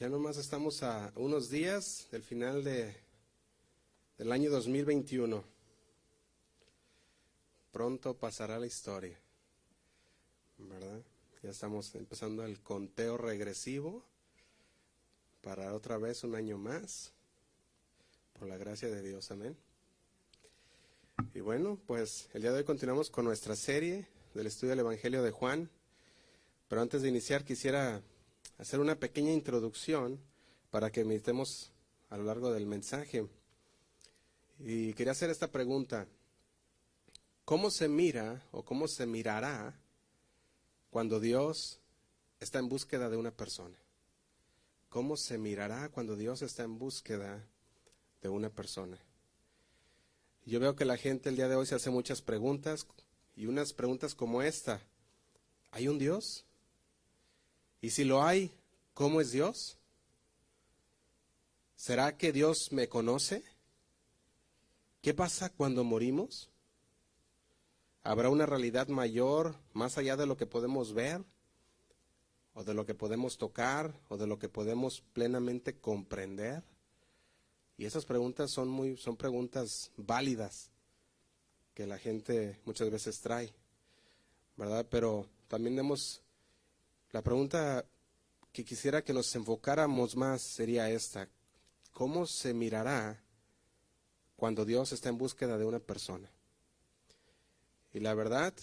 Ya nomás estamos a unos días del final de, del año 2021. Pronto pasará la historia, ¿verdad? Ya estamos empezando el conteo regresivo para otra vez un año más, por la gracia de Dios, amén. Y bueno, pues el día de hoy continuamos con nuestra serie del estudio del Evangelio de Juan, pero antes de iniciar quisiera hacer una pequeña introducción para que meditemos a lo largo del mensaje. Y quería hacer esta pregunta. ¿Cómo se mira o cómo se mirará cuando Dios está en búsqueda de una persona? ¿Cómo se mirará cuando Dios está en búsqueda de una persona? Yo veo que la gente el día de hoy se hace muchas preguntas y unas preguntas como esta. ¿Hay un Dios? Y si lo hay, ¿cómo es Dios? ¿Será que Dios me conoce? ¿Qué pasa cuando morimos? ¿Habrá una realidad mayor más allá de lo que podemos ver? ¿O de lo que podemos tocar? ¿O de lo que podemos plenamente comprender? Y esas preguntas son muy, son preguntas válidas que la gente muchas veces trae, ¿verdad? Pero también hemos la pregunta que quisiera que nos enfocáramos más sería esta. ¿Cómo se mirará cuando Dios está en búsqueda de una persona? Y la verdad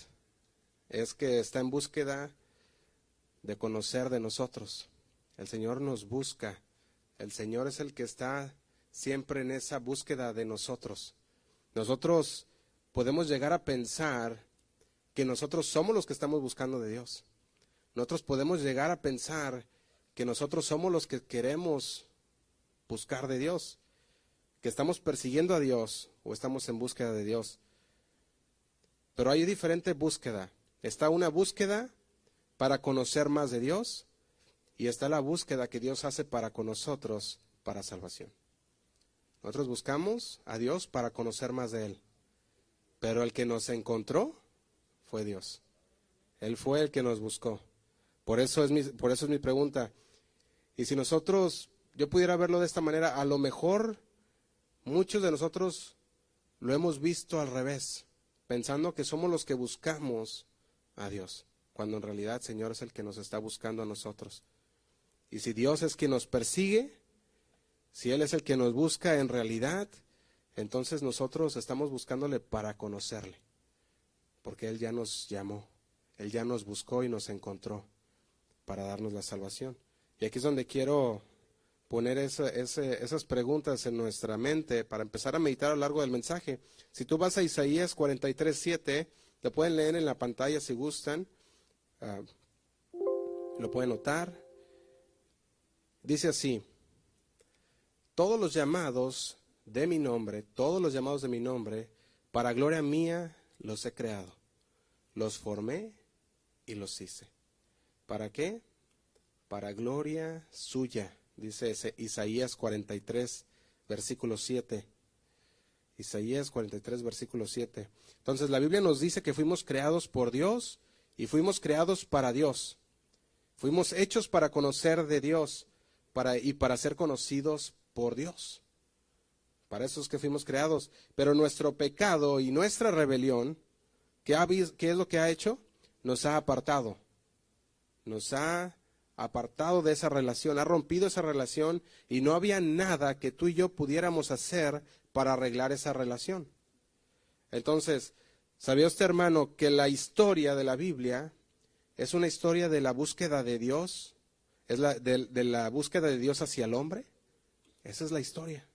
es que está en búsqueda de conocer de nosotros. El Señor nos busca. El Señor es el que está siempre en esa búsqueda de nosotros. Nosotros podemos llegar a pensar que nosotros somos los que estamos buscando de Dios. Nosotros podemos llegar a pensar que nosotros somos los que queremos buscar de Dios, que estamos persiguiendo a Dios o estamos en búsqueda de Dios. Pero hay diferente búsqueda. Está una búsqueda para conocer más de Dios y está la búsqueda que Dios hace para con nosotros para salvación. Nosotros buscamos a Dios para conocer más de Él, pero el que nos encontró fue Dios. Él fue el que nos buscó. Por eso es mi, por eso es mi pregunta. Y si nosotros, yo pudiera verlo de esta manera, a lo mejor muchos de nosotros lo hemos visto al revés, pensando que somos los que buscamos a Dios, cuando en realidad Señor es el que nos está buscando a nosotros. Y si Dios es quien nos persigue, si Él es el que nos busca en realidad, entonces nosotros estamos buscándole para conocerle, porque Él ya nos llamó, Él ya nos buscó y nos encontró para darnos la salvación. Y aquí es donde quiero poner esas preguntas en nuestra mente para empezar a meditar a lo largo del mensaje. Si tú vas a Isaías 43, 7, te pueden leer en la pantalla si gustan, ah, lo pueden notar. Dice así, todos los llamados de mi nombre, todos los llamados de mi nombre, para gloria mía los he creado, los formé y los hice. ¿Para qué? Para gloria suya, dice ese Isaías 43, versículo 7. Isaías 43, versículo 7. Entonces la Biblia nos dice que fuimos creados por Dios y fuimos creados para Dios. Fuimos hechos para conocer de Dios y para ser conocidos por Dios. Para eso es que fuimos creados. Pero nuestro pecado y nuestra rebelión, ¿qué, ¿qué es lo que ha hecho? Nos ha apartado nos ha apartado de esa relación, ha rompido esa relación y no había nada que tú y yo pudiéramos hacer para arreglar esa relación. Entonces, ¿sabía usted, hermano, que la historia de la Biblia es una historia de la búsqueda de Dios? ¿Es la, de, la búsqueda de Dios hacia el hombre? Esa es la historia.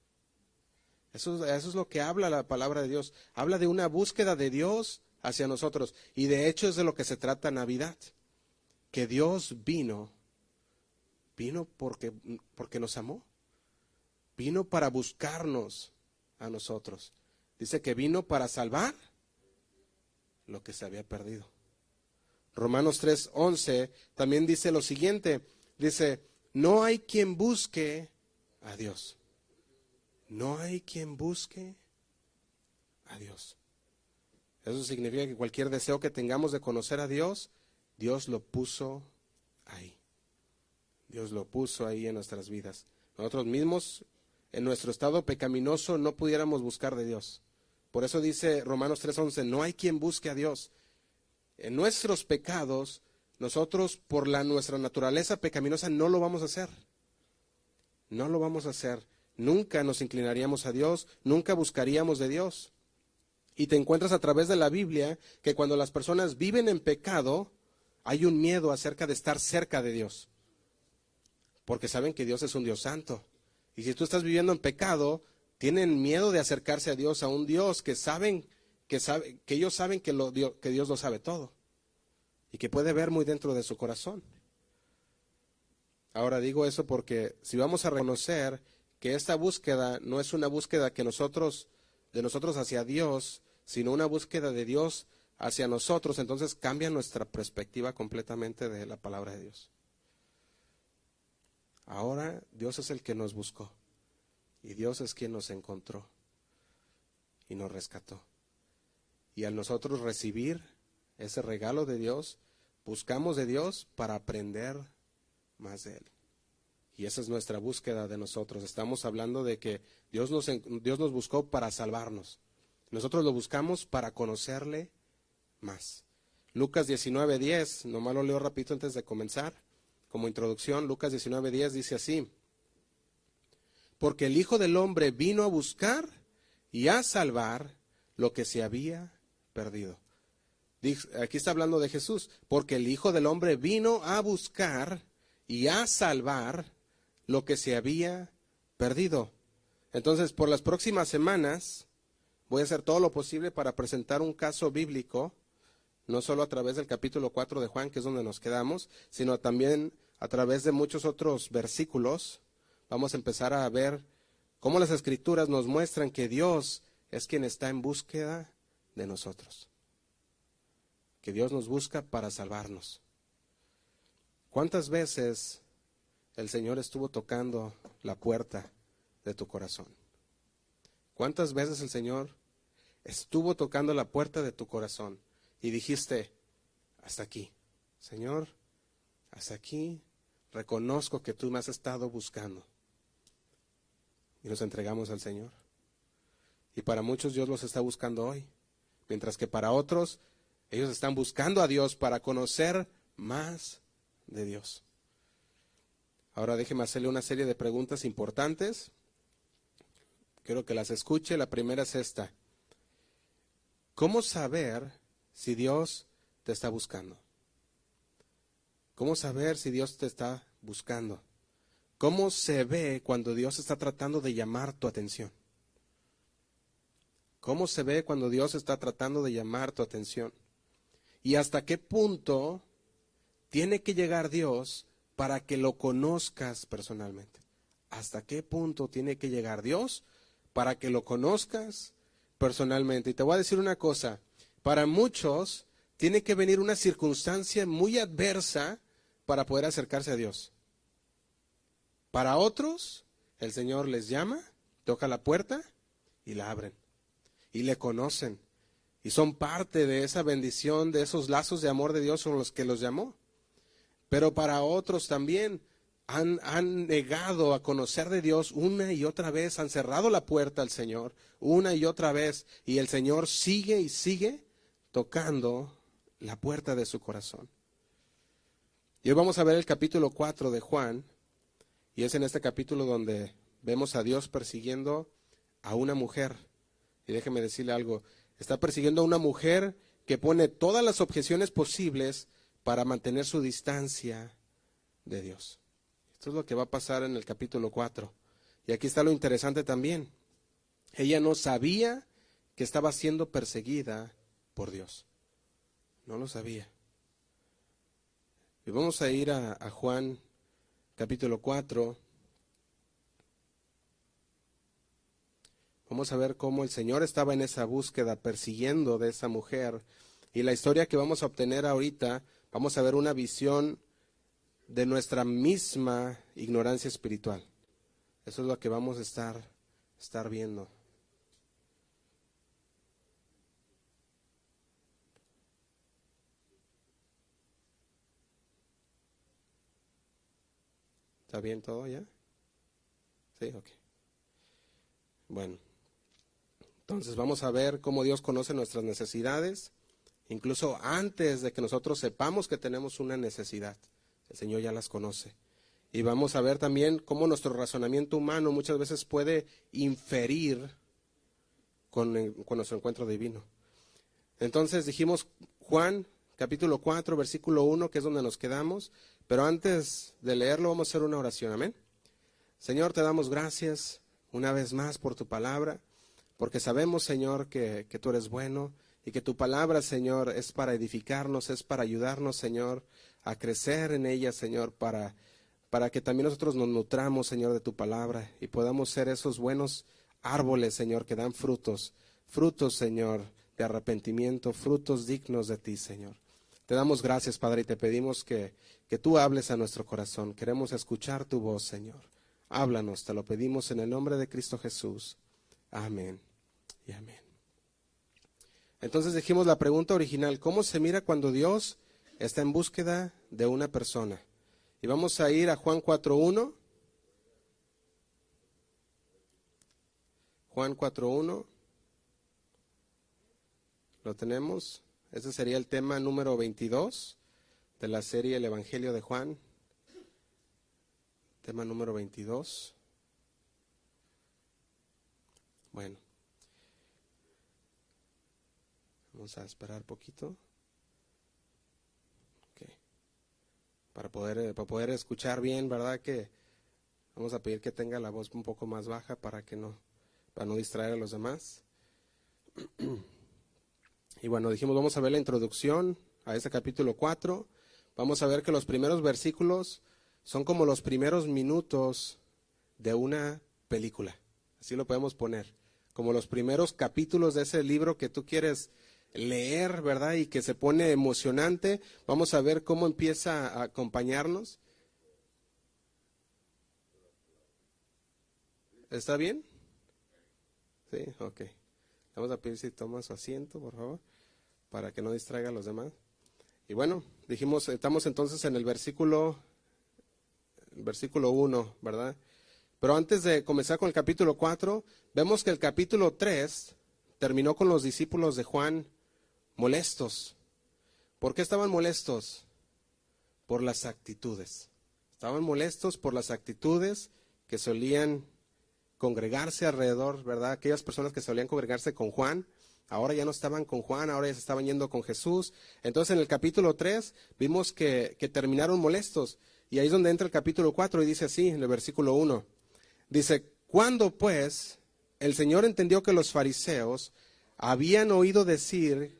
Eso, eso es lo que habla la palabra de Dios. Habla de una búsqueda de Dios hacia nosotros. Y de hecho es de lo que se trata Navidad que Dios vino, vino porque, porque nos amó, vino para buscarnos a nosotros. Dice que vino para salvar lo que se había perdido. Romanos 3:11 también dice lo siguiente, dice, no hay quien busque a Dios. No hay quien busque a Dios. Eso significa que cualquier deseo que tengamos de conocer a Dios, Dios lo puso ahí. Dios lo puso ahí en nuestras vidas. Nosotros mismos, en nuestro estado pecaminoso, no pudiéramos buscar de Dios. Por eso dice Romanos 3:11, no hay quien busque a Dios. En nuestros pecados, nosotros por la nuestra naturaleza pecaminosa no lo vamos a hacer. No lo vamos a hacer. Nunca nos inclinaríamos a Dios, nunca buscaríamos de Dios. Y te encuentras a través de la Biblia que cuando las personas viven en pecado, hay un miedo acerca de estar cerca de Dios. Porque saben que Dios es un Dios santo. Y si tú estás viviendo en pecado, tienen miedo de acercarse a Dios, a un Dios que saben que, sabe, que ellos saben que, lo, que Dios lo sabe todo y que puede ver muy dentro de su corazón. Ahora digo eso porque si vamos a reconocer que esta búsqueda no es una búsqueda que nosotros de nosotros hacia Dios, sino una búsqueda de Dios hacia nosotros, entonces cambia nuestra perspectiva completamente de la palabra de Dios. Ahora Dios es el que nos buscó. Y Dios es quien nos encontró y nos rescató. Y al nosotros recibir ese regalo de Dios, buscamos de Dios para aprender más de Él. Y esa es nuestra búsqueda de nosotros. Estamos hablando de que Dios nos, Dios nos buscó para salvarnos. Nosotros lo buscamos para conocerle más. Lucas 19:10, nomás lo leo rapidito antes de comenzar. Como introducción, Lucas 19:10 dice así porque el Hijo del Hombre vino a buscar y a salvar lo que se había perdido. Aquí está hablando de Jesús, porque el Hijo del Hombre vino a buscar y a salvar lo que se había perdido. Entonces, por las próximas semanas, voy a hacer todo lo posible para presentar un caso bíblico, no solo a través del capítulo 4 de Juan, que es donde nos quedamos, sino también a través de muchos otros versículos vamos a empezar a ver cómo las escrituras nos muestran que Dios es quien está en búsqueda de nosotros. Que Dios nos busca para salvarnos. ¿Cuántas veces el Señor estuvo tocando la puerta de tu corazón? ¿Cuántas veces el Señor estuvo tocando la puerta de tu corazón y dijiste, hasta aquí, Señor, hasta aquí, reconozco que tú me has estado buscando y nos entregamos al Señor. Y para muchos Dios los está buscando hoy, mientras que para otros ellos están buscando a Dios para conocer más de Dios. Ahora déjeme hacerle una serie de preguntas importantes. Quiero que las escuche. La primera es esta. ¿Cómo saber si Dios te está buscando? ¿Cómo saber si Dios te está buscando? ¿Cómo se ve cuando Dios está tratando de llamar tu atención? ¿Cómo se ve cuando Dios está tratando de llamar tu atención? ¿Y hasta qué punto tiene que llegar Dios para que lo conozcas personalmente? ¿Hasta qué punto tiene que llegar Dios para que lo conozcas personalmente? Y te voy a decir una cosa, para muchos tiene que venir una circunstancia muy adversa para poder acercarse a Dios. Para otros, el Señor les llama, toca la puerta y la abren. Y le conocen. Y son parte de esa bendición, de esos lazos de amor de Dios son los que los llamó. Pero para otros también han, han, negado a conocer de Dios una y otra vez, han cerrado la puerta al Señor una y otra vez. Y el Señor sigue y sigue tocando la puerta de su corazón. Y hoy vamos a ver el capítulo 4 de Juan, y es en este capítulo donde vemos a Dios persiguiendo a una mujer. Y déjeme decirle algo, está persiguiendo a una mujer que pone todas las objeciones posibles para mantener su distancia de Dios. Esto es lo que va a pasar en el capítulo 4. Y aquí está lo interesante también. Ella no sabía que estaba siendo perseguida por Dios. No lo sabía. Y vamos a ir a, Juan capítulo 4. Vamos a ver cómo el Señor estaba en esa búsqueda, persiguiendo de esa mujer. Y la historia que vamos a obtener ahorita, vamos a ver una visión de nuestra misma ignorancia espiritual. Eso es lo que vamos a estar, estar viendo. ¿Está bien todo ya? Sí, ok. Bueno, entonces vamos a ver cómo Dios conoce nuestras necesidades, incluso antes de que nosotros sepamos que tenemos una necesidad. El Señor ya las conoce. Y vamos a ver también cómo nuestro razonamiento humano muchas veces puede inferir con, nuestro encuentro divino. Entonces dijimos Juan capítulo 4, versículo 1, que es donde nos quedamos, pero antes de leerlo vamos a hacer una oración, amén. Señor, te damos gracias una vez más por tu palabra, porque sabemos, Señor, que, tú eres bueno y que tu palabra, Señor, es para edificarnos, es para ayudarnos, Señor, a crecer en ella, Señor, para, para que también nosotros nos nutramos, Señor, de tu palabra y podamos ser esos buenos árboles, Señor, que dan frutos, frutos, Señor, de arrepentimiento, frutos dignos de ti, Señor. Te damos gracias, Padre, y te pedimos que, que tú hables a nuestro corazón. Queremos escuchar tu voz, Señor. Háblanos, te lo pedimos en el nombre de Cristo Jesús. Amén y amén. Entonces dijimos la pregunta original, ¿cómo se mira cuando Dios está en búsqueda de una persona? Y vamos a ir a Juan 4.1. Juan 4.1. ¿Lo tenemos? Ese sería el tema número 22 de la serie El Evangelio de Juan. Tema número 22. Bueno. Vamos a esperar poquito. Para poder, eh, para poder escuchar bien, ¿verdad? Que vamos a pedir que tenga la voz un poco más baja para que no, para no distraer a los demás. Y bueno, dijimos, vamos a ver la introducción a este capítulo 4. Vamos a ver que los primeros versículos son como los primeros minutos de una película. Así lo podemos poner. Como los primeros capítulos de ese libro que tú quieres leer, ¿verdad? Y que se pone emocionante. Vamos a ver cómo empieza a acompañarnos. ¿Está bien? Sí, ok. Vamos a pedir si toma su asiento, por favor, para que no distraiga a los demás. Y bueno, dijimos, estamos entonces en el versículo versículo 1, ¿verdad? Pero antes de comenzar con el capítulo 4, vemos que el capítulo 3 terminó con los discípulos de Juan molestos. ¿Por qué estaban molestos? Por las actitudes. Estaban molestos por las actitudes que solían congregarse alrededor, ¿verdad? Aquellas personas que solían congregarse con Juan, ahora ya no estaban con Juan, ahora ya se estaban yendo con Jesús. Entonces en el capítulo 3 vimos que, terminaron molestos. Y ahí es donde entra el capítulo 4 y dice así, en el versículo 1. Dice, cuando pues el Señor entendió que los fariseos habían oído decir...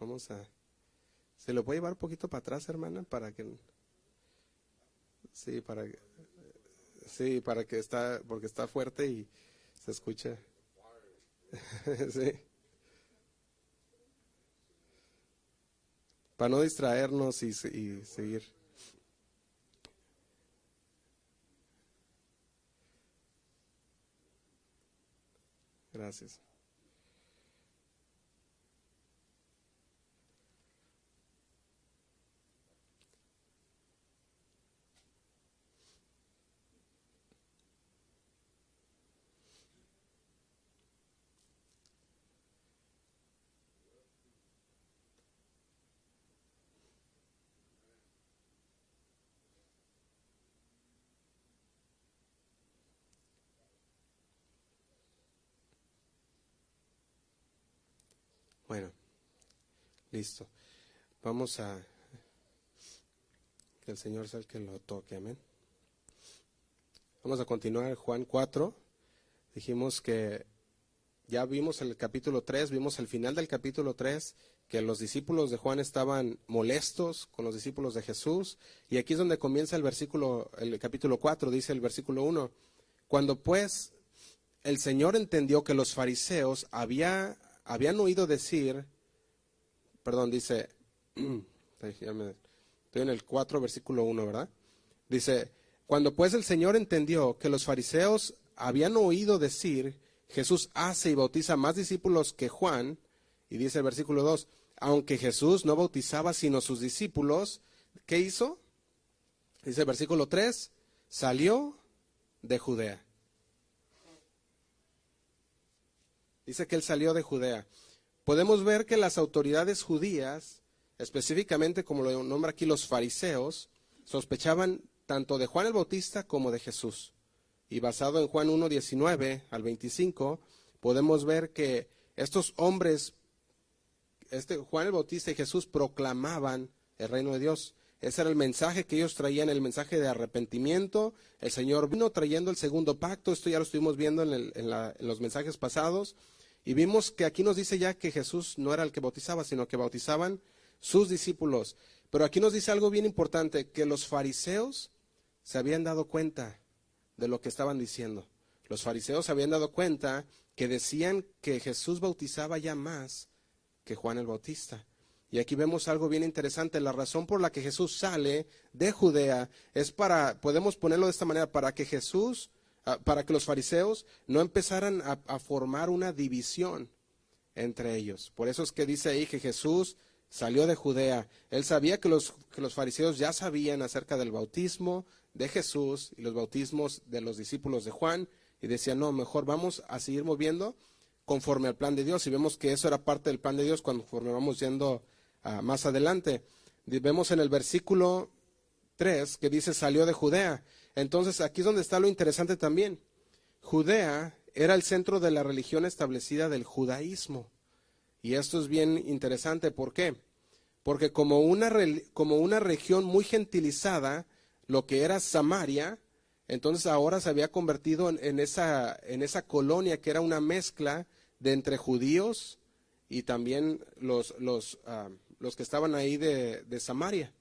Vamos a... ¿Se lo puede llevar un poquito para atrás, hermana? Para que... Sí, para. Sí, para que está... Porque está fuerte y se escucha. sí. para no distraernos y, y seguir. Gracias. Bueno, listo. Vamos a que el Señor sea el que lo toque, amén. Vamos a continuar Juan 4. Dijimos que ya vimos el capítulo 3, vimos el final del capítulo 3, que los discípulos de Juan estaban molestos con los discípulos de Jesús. Y aquí es donde comienza el versículo, el capítulo 4, dice el versículo 1. Cuando pues el Señor entendió que los fariseos había, habían oído decir, perdón, dice, estoy en el 4, versículo 1, ¿verdad? Dice, cuando pues el Señor entendió que los fariseos habían oído decir, Jesús hace y bautiza más discípulos que Juan, y dice el versículo 2, aunque Jesús no bautizaba sino sus discípulos, ¿qué hizo? Dice el versículo 3, salió de Judea. Dice que él salió de Judea. Podemos ver que las autoridades judías, específicamente como lo nombra aquí los fariseos, sospechaban tanto de Juan el Bautista como de Jesús. Y basado en Juan 1, 19 al 25, podemos ver que estos hombres, este, Juan el Bautista y Jesús proclamaban el reino de Dios. Ese era el mensaje que ellos traían, el mensaje de arrepentimiento. El Señor vino trayendo el segundo pacto. Esto ya lo estuvimos viendo en, los mensajes pasados. Y vimos que aquí nos dice ya que Jesús no era el que bautizaba, sino que bautizaban sus discípulos. Pero aquí nos dice algo bien importante, que los fariseos se habían dado cuenta de lo que estaban diciendo. Los fariseos se habían dado cuenta que decían que Jesús bautizaba ya más que Juan el Bautista. Y aquí vemos algo bien interesante. La razón por la que Jesús sale de Judea es para, podemos ponerlo de esta manera, para que Jesús, para que los fariseos no empezaran a, formar una división entre ellos. Por eso es que dice ahí que Jesús salió de Judea. Él sabía que los, que los fariseos ya sabían acerca del bautismo de Jesús y los bautismos de los discípulos de Juan y decía, no, mejor vamos a seguir moviendo conforme al plan de Dios. Y vemos que eso era parte del plan de Dios conforme vamos yendo más adelante. Vemos en el versículo 3 que dice salió de Judea. Entonces aquí es donde está lo interesante también. Judea era el centro de la religión establecida del judaísmo. Y esto es bien interesante. ¿Por qué? Porque como una, como una región muy gentilizada, lo que era Samaria, entonces ahora se había convertido en, esa, en esa colonia que era una mezcla de entre judíos y también los, los, ah, los que estaban ahí de, Samaria,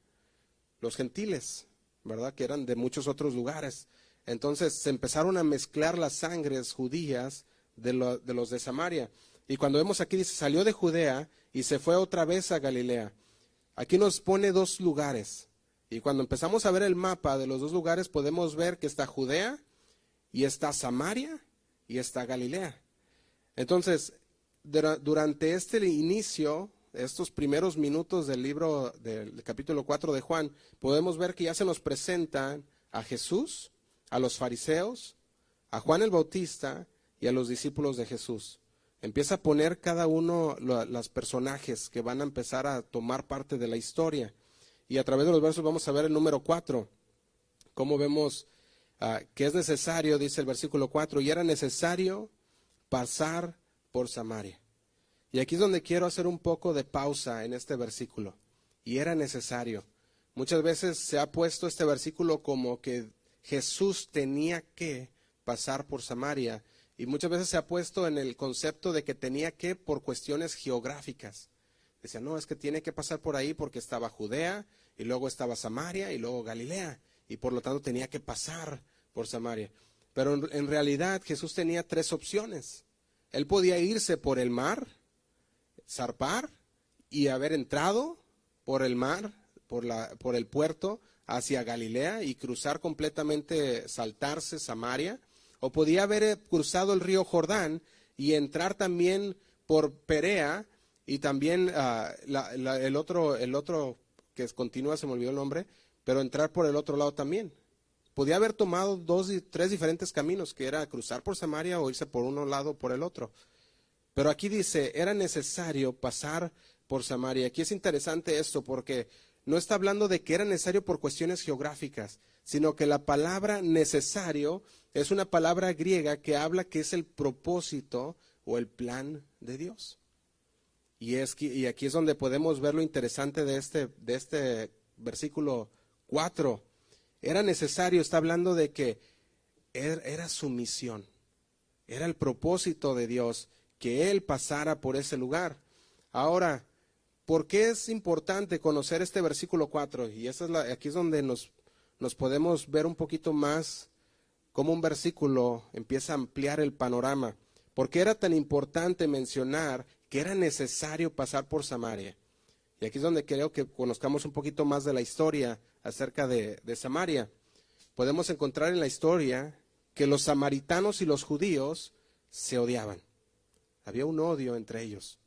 los gentiles, ¿verdad? Que eran de muchos otros lugares. Entonces se empezaron a mezclar las sangres judías de, los de Samaria. Y cuando vemos aquí dice, salió de Judea y se fue otra vez a Galilea. Aquí nos pone dos lugares. Y cuando empezamos a ver el mapa de los dos lugares, podemos ver que está Judea y está Samaria y está Galilea. Entonces, durante este inicio estos primeros minutos del libro del capítulo 4 de Juan, podemos ver que ya se nos presentan a Jesús, a los fariseos, a Juan el Bautista y a los discípulos de Jesús. Empieza a poner cada uno los personajes que van a empezar a tomar parte de la historia. Y a través de los versos vamos a ver el número 4, cómo vemos ah, que es necesario, dice el versículo 4, y era necesario pasar por Samaria. Y aquí es donde quiero hacer un poco de pausa en este versículo. Y era necesario. Muchas veces se ha puesto este versículo como que Jesús tenía que pasar por Samaria. Y muchas veces se ha puesto en el concepto de que tenía que por cuestiones geográficas. Decía, no, es que tiene que pasar por ahí porque estaba Judea, y luego estaba Samaria, y luego Galilea. Y por lo tanto tenía que pasar por Samaria. Pero en, realidad Jesús tenía tres opciones. Él podía irse por el mar, zarpar y haber entrado por el mar, por, la, por el puerto hacia Galilea y cruzar completamente, saltarse Samaria, o podía haber eh, cruzado el río Jordán y entrar también por Perea y también ah, el, otro, el otro que continúa, se me olvidó el nombre, pero entrar por el otro lado también. Podía haber tomado dos, tres diferentes caminos, que era cruzar por Samaria o irse por uno lado o por el otro. Pero aquí dice, era necesario pasar por Samaria. Aquí es interesante esto porque no está hablando de que era necesario por cuestiones geográficas, sino que la palabra necesario es una palabra griega que habla que es el propósito o el plan de Dios. Y, es, y aquí es donde podemos ver lo interesante de este, de este versículo 4. Era necesario, está hablando de que er, era su misión, era el propósito de Dios que Él pasara por ese lugar. Ahora, ¿por qué es importante conocer este versículo 4? Y esa es la, aquí es donde nos, podemos ver un poquito más cómo un versículo empieza a ampliar el panorama. ¿Por qué era tan importante mencionar que era necesario pasar por Samaria? Y aquí es donde creo que conozcamos un poquito más de la historia acerca de Samaria. Podemos encontrar en la historia que los samaritanos y los judíos se odiaban. Había un odio entre ellos.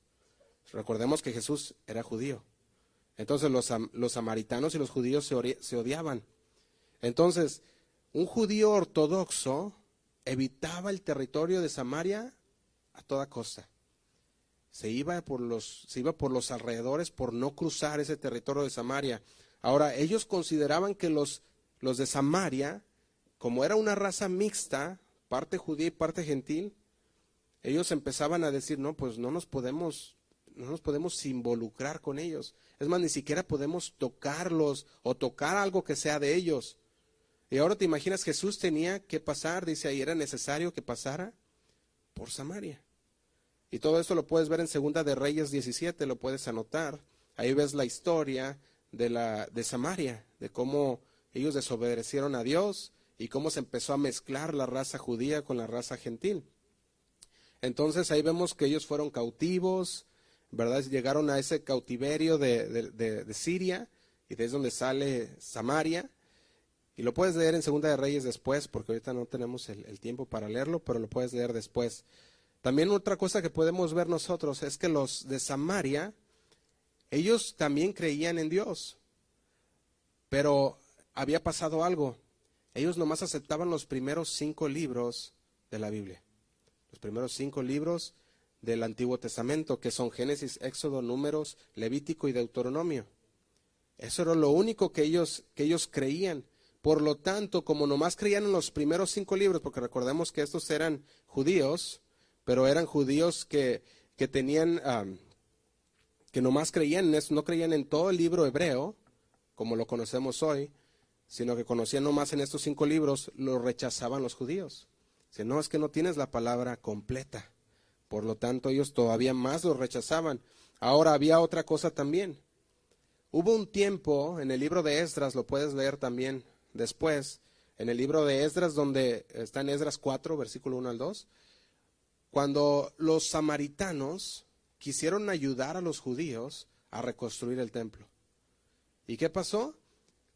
Recordemos que Jesús era judío. Entonces los, los samaritanos y los judíos se, odiaban. Entonces, un judío ortodoxo evitaba el territorio de Samaria a toda costa. Se iba por los, se iba por los alrededores por no cruzar ese territorio de Samaria. Ahora, ellos consideraban que los, los de Samaria, como era una raza mixta, parte judía y parte gentil, ellos empezaban a decir, no, pues no nos podemos, no nos podemos involucrar con ellos. Es más, ni siquiera podemos tocarlos o tocar algo que sea de ellos. Y ahora te imaginas, Jesús tenía que pasar, dice ahí, era necesario que pasara por Samaria. Y todo esto lo puedes ver en Segunda de Reyes 17, lo puedes anotar. Ahí ves la historia de, la, de Samaria, de cómo ellos desobedecieron a Dios y cómo se empezó a mezclar la raza judía con la raza gentil. Entonces ahí vemos que ellos fueron cautivos, ¿verdad? Llegaron a ese cautiverio de, Siria y de es donde sale Samaria. Y lo puedes leer en Segunda de Reyes después, porque ahorita no tenemos el, el, tiempo para leerlo, pero lo puedes leer después. También otra cosa que podemos ver nosotros es que los de Samaria, ellos también creían en Dios, pero había pasado algo. Ellos nomás aceptaban los primeros cinco libros de la Biblia. Los primeros cinco libros del Antiguo Testamento, que son Génesis, Éxodo, Números, Levítico y Deuteronomio. Eso era lo único que ellos, que ellos creían. Por lo tanto, como nomás creían en los primeros cinco libros, porque recordemos que estos eran judíos, pero eran judíos que, que tenían, que nomás creían en no creían en todo el libro hebreo, como lo conocemos hoy, sino que conocían nomás en estos cinco libros, lo rechazaban los judíos. Si no, es que no tienes la palabra completa. Por lo tanto, ellos todavía más lo rechazaban. Ahora había otra cosa también. Hubo un tiempo en el libro de Esdras, lo puedes leer también después, en el libro de Esdras, donde está en Esdras 4, versículo 1 al 2, cuando los samaritanos quisieron ayudar a los judíos a reconstruir el templo. ¿Y qué pasó?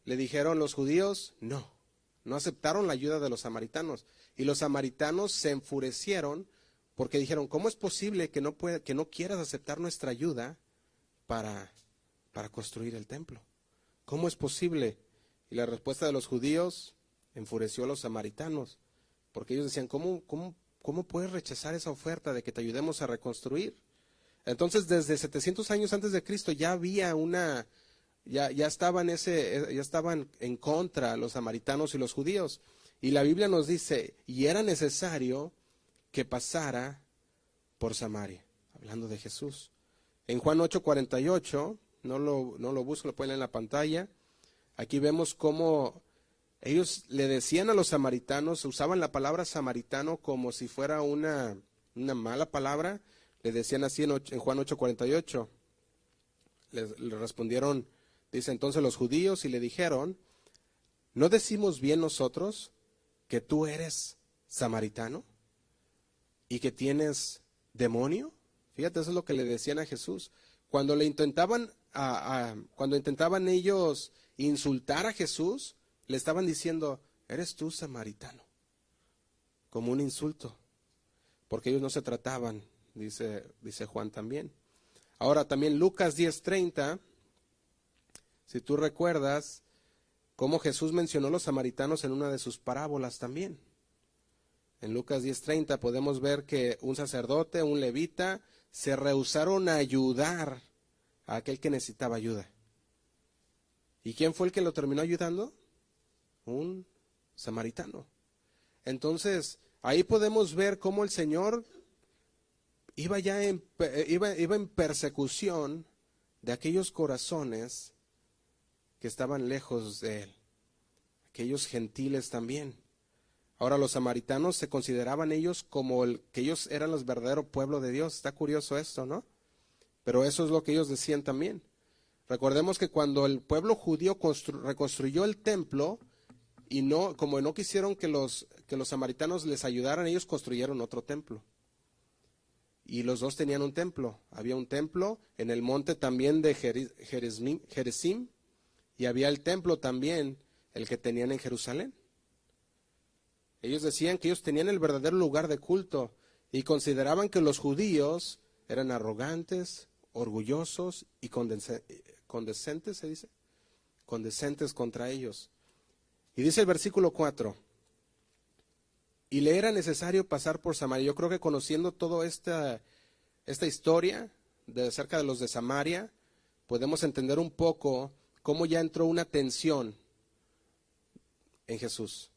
Le dijeron los judíos, no, no aceptaron la ayuda de los samaritanos. Y los samaritanos se enfurecieron porque dijeron, ¿cómo es posible que no, que no quieras aceptar nuestra ayuda para, para construir el templo? ¿Cómo es posible? Y la respuesta de los judíos enfureció a los samaritanos, porque ellos decían, ¿cómo, cómo ¿Cómo puedes rechazar esa oferta de que te ayudemos a reconstruir? Entonces, desde 700 años antes de Cristo ya había una, ya, ya, estaban ese, ya estaban en contra los samaritanos y los judíos. Y la Biblia nos dice, y era necesario que pasara por Samaria, hablando de Jesús. En Juan 8:48, no lo, no lo busco, lo pueden en la pantalla, aquí vemos cómo ellos le decían a los samaritanos, usaban la palabra samaritano como si fuera una, una mala palabra, le decían así en, Juan 8:48. Le, le respondieron, dice entonces los judíos y le dijeron, ¿no decimos bien nosotros que tú eres samaritano y que tienes demonio? Fíjate, eso es lo que le decían a Jesús. Cuando le intentaban, a, cuando intentaban ellos insultar a Jesús, le estaban diciendo, eres tú samaritano, como un insulto, porque ellos no se trataban, dice, dice Juan también. Ahora también Lucas 10:30, si tú recuerdas cómo Jesús mencionó a los samaritanos en una de sus parábolas también. En Lucas 10:30 podemos ver que un sacerdote, un levita, se rehusaron a ayudar a aquel que necesitaba ayuda. ¿Y quién fue el que lo terminó ayudando? un samaritano. Entonces, ahí podemos ver cómo el Señor iba ya eh, iba en persecución de aquellos corazones que estaban lejos de Él, aquellos gentiles también. Ahora los samaritanos se consideraban ellos como el, que ellos eran los verdaderos pueblo de Dios. Está curioso esto, ¿no? Pero eso es lo que ellos decían también. Recordemos que cuando el pueblo judío reconstruyó el templo, y no, como no quisieron que los, que los samaritanos les ayudaran, ellos construyeron otro templo. Y los dos tenían un templo. Había un templo en el monte también de Jerezim y había el templo también, el que tenían en Jerusalén. Ellos decían que ellos tenían el verdadero lugar de culto y consideraban que los judíos eran arrogantes, orgullosos y condescentes, se dice, condescentes contra ellos. Y dice el versículo 4, y le era necesario pasar por Samaria. Yo creo que conociendo toda esta, esta historia de acerca de los de Samaria, podemos entender un poco cómo ya entró una tensión en Jesús,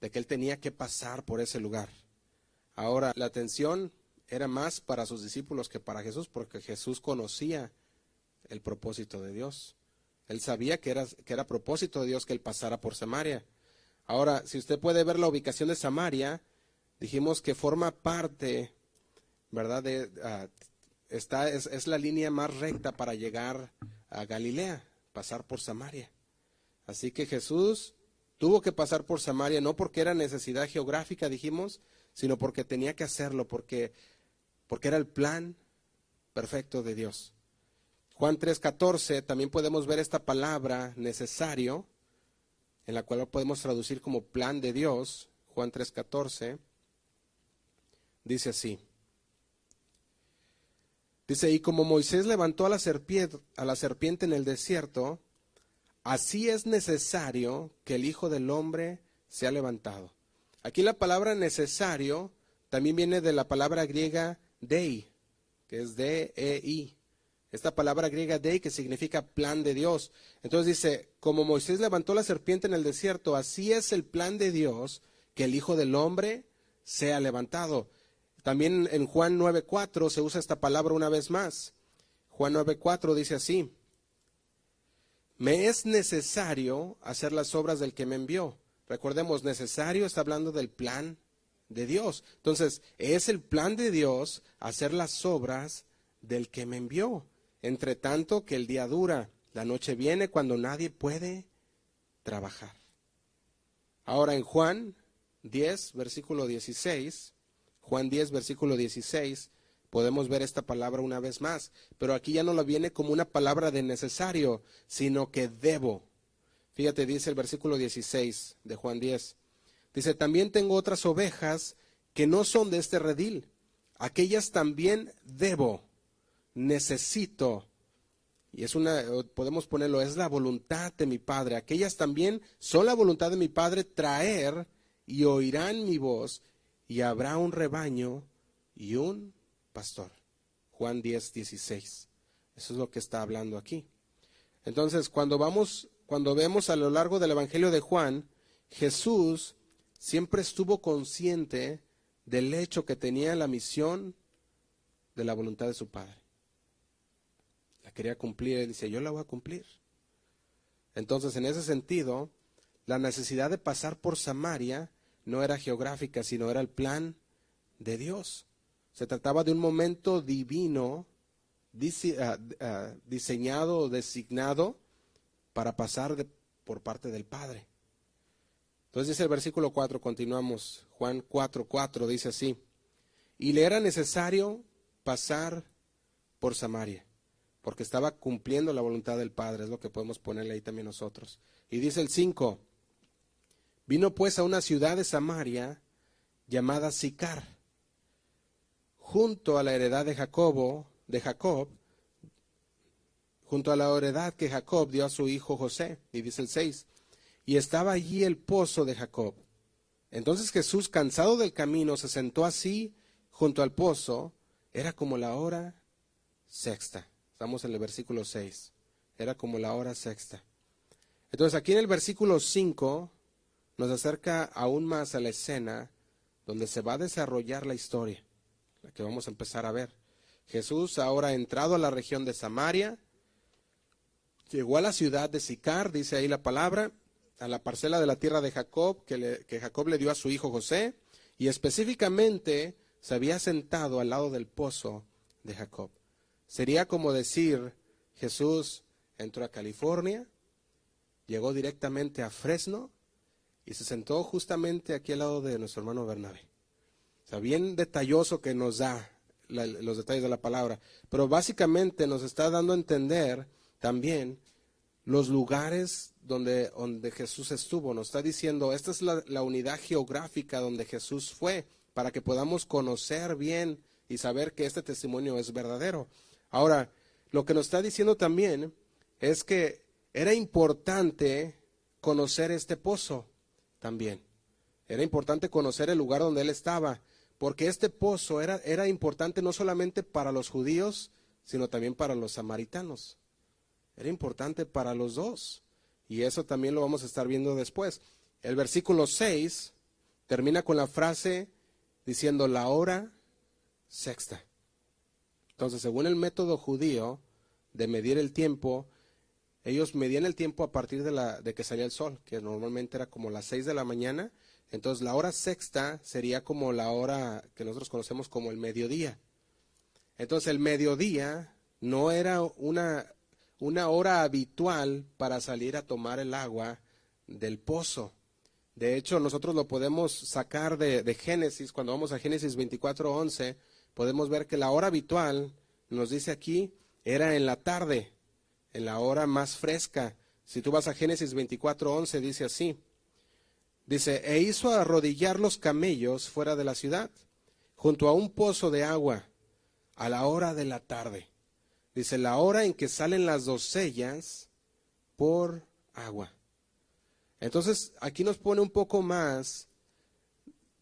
de que él tenía que pasar por ese lugar. Ahora, la tensión era más para sus discípulos que para Jesús, porque Jesús conocía el propósito de Dios. Él sabía que era, que era propósito de Dios que él pasara por Samaria. Ahora, si usted puede ver la ubicación de Samaria, dijimos que forma parte, ¿verdad? Ah, está, es, es la línea más recta para llegar a Galilea, pasar por Samaria. Así que Jesús tuvo que pasar por Samaria, no porque era necesidad geográfica, dijimos, sino porque tenía que hacerlo, porque, porque era el plan perfecto de Dios. Juan 3:14 también podemos ver esta palabra necesario, en la cual podemos traducir como plan de Dios. Juan 3:14 dice así. Dice, y como Moisés levantó a la, serpiente, a la serpiente en el desierto, así es necesario que el Hijo del Hombre sea levantado. Aquí la palabra necesario también viene de la palabra griega dei, que es D-E-I. Esta palabra griega dei que significa plan de Dios. Entonces dice, como Moisés levantó la serpiente en el desierto, así es el plan de Dios que el Hijo del Hombre sea levantado. También en Juan 9.4 se usa esta palabra una vez más. Juan 9.4 dice así, me es necesario hacer las obras del que me envió. Recordemos, necesario está hablando del plan de Dios. Entonces, es el plan de Dios hacer las obras del que me envió. Entre tanto que el día dura, la noche viene cuando nadie puede trabajar. Ahora en Juan 10, versículo 16, Juan 10, versículo 16, podemos ver esta palabra una vez más, pero aquí ya no la viene como una palabra de necesario, sino que debo. Fíjate, dice el versículo 16 de Juan 10. Dice, también tengo otras ovejas que no son de este redil. Aquellas también debo necesito, y es una, podemos ponerlo, es la voluntad de mi Padre. Aquellas también son la voluntad de mi Padre traer y oirán mi voz y habrá un rebaño y un pastor. Juan 10, 16. Eso es lo que está hablando aquí. Entonces, cuando vamos, cuando vemos a lo largo del Evangelio de Juan, Jesús siempre estuvo consciente del hecho que tenía la misión de la voluntad de su Padre quería cumplir, él dice, yo la voy a cumplir. Entonces, en ese sentido, la necesidad de pasar por Samaria no era geográfica, sino era el plan de Dios. Se trataba de un momento divino, ah, ah, diseñado, designado para pasar por parte del Padre. Entonces dice el versículo 4, continuamos, Juan 4, 4, dice así, y le era necesario pasar por Samaria porque estaba cumpliendo la voluntad del Padre, es lo que podemos ponerle ahí también nosotros. Y dice el 5, vino pues a una ciudad de Samaria llamada Sicar, junto a la heredad de Jacobo, de Jacob, junto a la heredad que Jacob dio a su hijo José, y dice el 6, y estaba allí el pozo de Jacob. Entonces Jesús, cansado del camino, se sentó así junto al pozo, era como la hora sexta. Estamos en el versículo 6. Era como la hora sexta. Entonces aquí en el versículo 5 nos acerca aún más a la escena donde se va a desarrollar la historia, la que vamos a empezar a ver. Jesús ahora ha entrado a la región de Samaria, llegó a la ciudad de Sicar, dice ahí la palabra, a la parcela de la tierra de Jacob que, que Jacob le dio a su hijo José, y específicamente se había sentado al lado del pozo de Jacob. Sería como decir, Jesús entró a California, llegó directamente a Fresno y se sentó justamente aquí al lado de nuestro hermano Bernabé. O sea, bien detalloso que nos da los detalles de la palabra, pero básicamente nos está dando a entender también los lugares donde, donde Jesús estuvo. Nos está diciendo, esta es la, la unidad geográfica donde Jesús fue, para que podamos conocer bien y saber que este testimonio es verdadero. Ahora, lo que nos está diciendo también es que era importante conocer este pozo también. Era importante conocer el lugar donde él estaba, porque este pozo era, era importante no solamente para los judíos, sino también para los samaritanos. Era importante para los dos. Y eso también lo vamos a estar viendo después. El versículo 6 termina con la frase diciendo la hora sexta. Entonces, según el método judío de medir el tiempo, ellos medían el tiempo a partir de, la, de que salía el sol, que normalmente era como las 6 de la mañana. Entonces, la hora sexta sería como la hora que nosotros conocemos como el mediodía. Entonces, el mediodía no era una, una hora habitual para salir a tomar el agua del pozo. De hecho, nosotros lo podemos sacar de, Génesis, cuando vamos a Génesis 24:11, podemos ver que la hora habitual, nos dice aquí, era en la tarde, en la hora más fresca. Si tú vas a Génesis 24:11, dice así. Dice, e hizo arrodillar los camellos fuera de la ciudad, junto a un pozo de agua, a la hora de la tarde. Dice, la hora en que salen las docellas por agua. Entonces, aquí nos pone un poco más,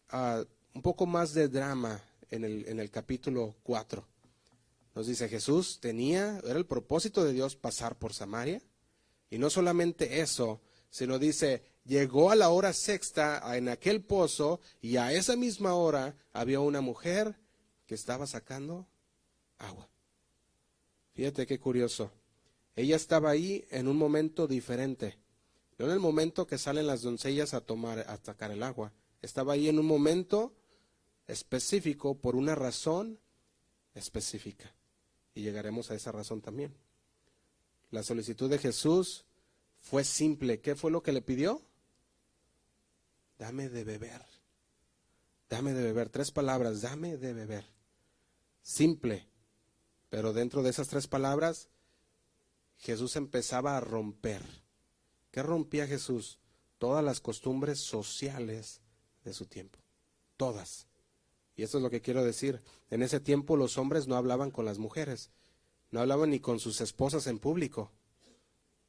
ah, un poco más de drama en el, en el capítulo 4. Nos dice, Jesús tenía, era el propósito de Dios pasar por Samaria. Y no solamente eso, sino dice, llegó a la hora sexta en aquel pozo y a esa misma hora había una mujer que estaba sacando agua. Fíjate qué curioso. Ella estaba ahí en un momento diferente. No en el momento que salen las doncellas a tomar, a sacar el agua. Estaba ahí en un momento específico por una razón específica. Y llegaremos a esa razón también. La solicitud de Jesús fue simple. ¿Qué fue lo que le pidió? Dame de beber. Dame de beber. Tres palabras. Dame de beber. Simple. Pero dentro de esas tres palabras, Jesús empezaba a romper ¿Qué rompía Jesús? Todas las costumbres sociales de su tiempo. Todas. Y eso es lo que quiero decir. En ese tiempo los hombres no hablaban con las mujeres, no hablaban ni con sus esposas en público.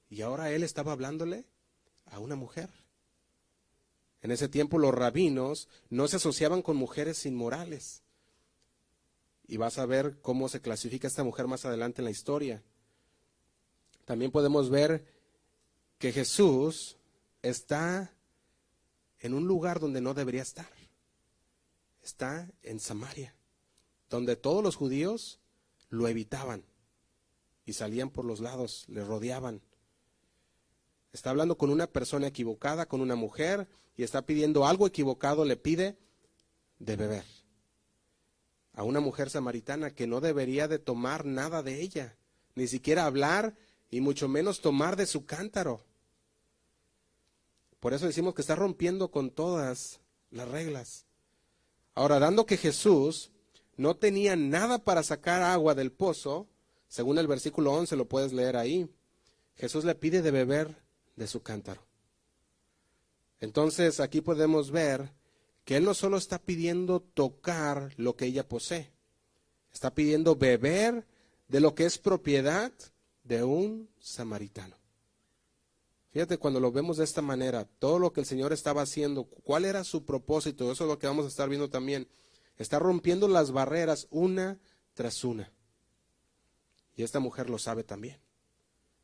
Y ahora él estaba hablándole a una mujer. En ese tiempo los rabinos no se asociaban con mujeres inmorales. Y vas a ver cómo se clasifica esta mujer más adelante en la historia. También podemos ver que Jesús está en un lugar donde no debería estar. Está en Samaria, donde todos los judíos lo evitaban y salían por los lados, le rodeaban. Está hablando con una persona equivocada, con una mujer, y está pidiendo algo equivocado, le pide de beber. A una mujer samaritana que no debería de tomar nada de ella, ni siquiera hablar y mucho menos tomar de su cántaro. Por eso decimos que está rompiendo con todas las reglas. Ahora, dando que Jesús no tenía nada para sacar agua del pozo, según el versículo 11 lo puedes leer ahí, Jesús le pide de beber de su cántaro. Entonces aquí podemos ver que Él no solo está pidiendo tocar lo que ella posee, está pidiendo beber de lo que es propiedad de un samaritano. Fíjate, cuando lo vemos de esta manera, todo lo que el Señor estaba haciendo, cuál era su propósito, eso es lo que vamos a estar viendo también. Está rompiendo las barreras una tras una. Y esta mujer lo sabe también.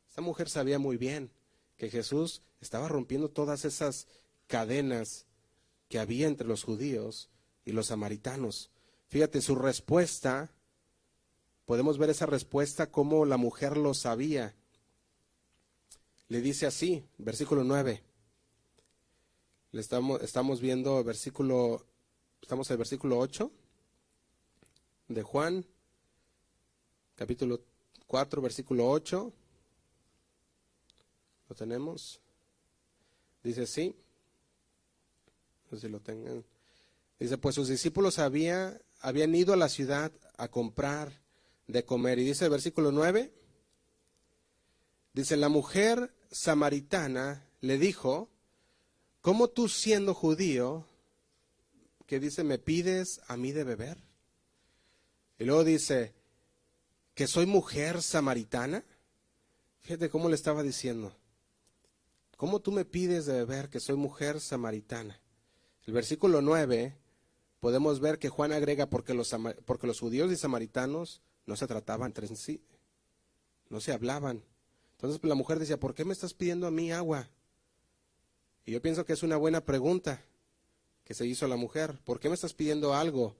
Esta mujer sabía muy bien que Jesús estaba rompiendo todas esas cadenas que había entre los judíos y los samaritanos. Fíjate, su respuesta, podemos ver esa respuesta como la mujer lo sabía le dice así, versículo 9. Le estamos, estamos viendo versículo, estamos en el versículo 8 de Juan, capítulo 4, versículo 8. ¿Lo tenemos? Dice así. No sé si lo tengan. Dice, pues sus discípulos había, habían ido a la ciudad a comprar de comer. Y dice el versículo 9, dice, la mujer samaritana le dijo, ¿cómo tú siendo judío, que dice, me pides a mí de beber? Y luego dice, que soy mujer samaritana. Fíjate cómo le estaba diciendo. ¿cómo tú me pides de beber que soy mujer samaritana? El versículo 9 podemos ver que Juan agrega porque los, porque los judíos y samaritanos no se trataban entre sí, no se hablaban. Entonces pues, la mujer decía, ¿por qué me estás pidiendo a mí agua? Y yo pienso que es una buena pregunta que se hizo la mujer. ¿Por qué me estás pidiendo algo?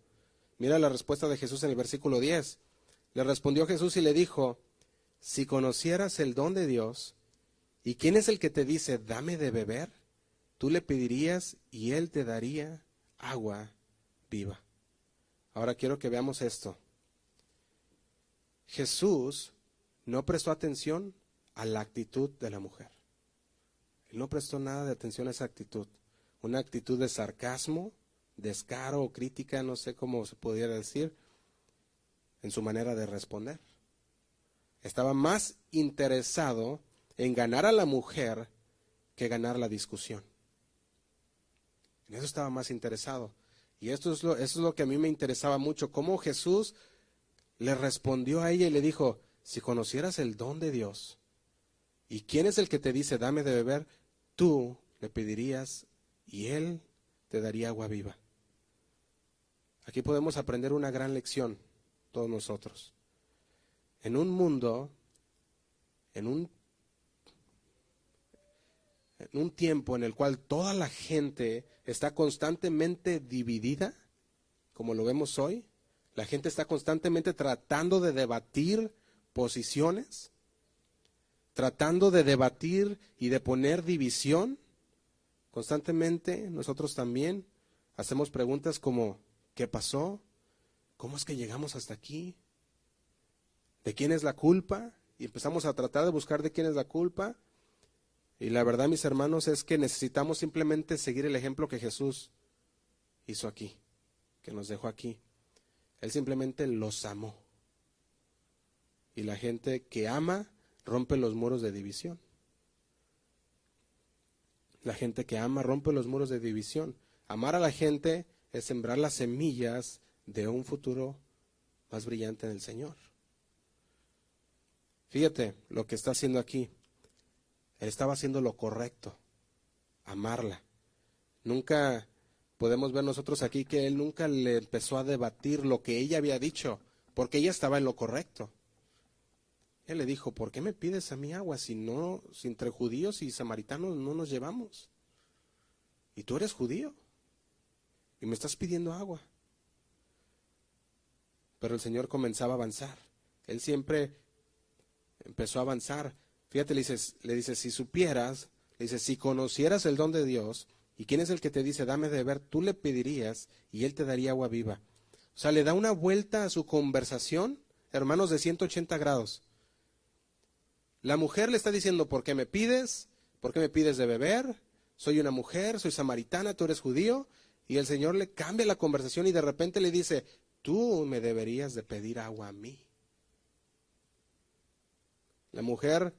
Mira la respuesta de Jesús en el versículo 10. Le respondió Jesús y le dijo, si conocieras el don de Dios, ¿y quién es el que te dice, dame de beber? Tú le pedirías y él te daría agua viva. Ahora quiero que veamos esto. Jesús no prestó atención a la actitud de la mujer. Él no prestó nada de atención a esa actitud. Una actitud de sarcasmo, descaro o crítica, no sé cómo se pudiera decir, en su manera de responder. Estaba más interesado en ganar a la mujer que ganar la discusión. En eso estaba más interesado. Y esto es lo, eso es lo que a mí me interesaba mucho, cómo Jesús le respondió a ella y le dijo, si conocieras el don de Dios, ¿y quién es el que te dice, dame de beber? Tú le pedirías y él te daría agua viva. Aquí podemos aprender una gran lección, todos nosotros. En un mundo, en un, en un tiempo en el cual toda la gente está constantemente dividida, como lo vemos hoy, la gente está constantemente tratando de debatir posiciones, tratando de debatir y de poner división. Constantemente nosotros también hacemos preguntas como, ¿qué pasó? ¿Cómo es que llegamos hasta aquí? ¿De quién es la culpa? Y empezamos a tratar de buscar de quién es la culpa. Y la verdad, mis hermanos, es que necesitamos simplemente seguir el ejemplo que Jesús hizo aquí, que nos dejó aquí. Él simplemente los amó. Y la gente que ama rompe los muros de división. La gente que ama rompe los muros de división. Amar a la gente es sembrar las semillas de un futuro más brillante en el Señor. Fíjate lo que está haciendo aquí. Él estaba haciendo lo correcto, amarla. Nunca podemos ver nosotros aquí que él nunca le empezó a debatir lo que ella había dicho, porque ella estaba en lo correcto. Él le dijo, ¿por qué me pides a mí agua si no, si entre judíos y samaritanos no nos llevamos? Y tú eres judío y me estás pidiendo agua. Pero el Señor comenzaba a avanzar. Él siempre empezó a avanzar. Fíjate, le dices, le dice, si supieras, le dice, si conocieras el don de Dios ¿Y quién es el que te dice, dame de beber? Tú le pedirías y él te daría agua viva. O sea, le da una vuelta a su conversación, hermanos, de 180 grados. La mujer le está diciendo, ¿por qué me pides? ¿Por qué me pides de beber? Soy una mujer, soy samaritana, tú eres judío. Y el Señor le cambia la conversación y de repente le dice, tú me deberías de pedir agua a mí. La mujer,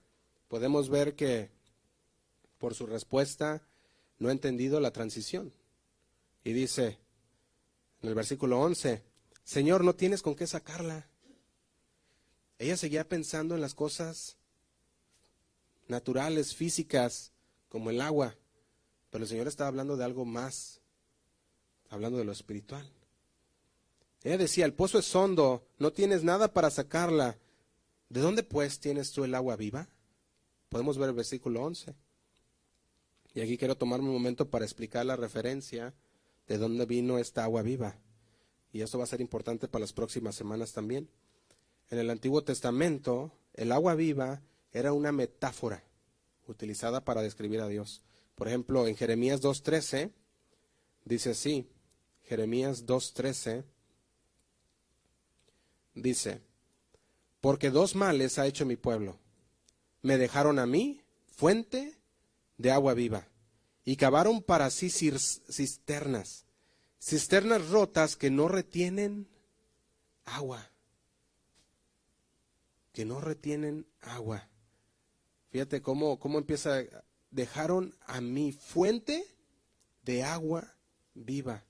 podemos ver que por su respuesta, no ha entendido la transición. Y dice en el versículo 11, Señor, no tienes con qué sacarla. Ella seguía pensando en las cosas naturales, físicas, como el agua, pero el Señor estaba hablando de algo más, hablando de lo espiritual. Ella decía, el pozo es hondo, no tienes nada para sacarla. ¿De dónde pues tienes tú el agua viva? Podemos ver el versículo 11. Y aquí quiero tomarme un momento para explicar la referencia de dónde vino esta agua viva. Y esto va a ser importante para las próximas semanas también. En el Antiguo Testamento, el agua viva era una metáfora utilizada para describir a Dios. Por ejemplo, en Jeremías 2.13 dice así, Jeremías 2.13 dice, porque dos males ha hecho mi pueblo. Me dejaron a mí, fuente de agua viva y cavaron para sí cisternas, cisternas rotas que no retienen agua, que no retienen agua. Fíjate cómo, cómo empieza, dejaron a mi fuente de agua viva.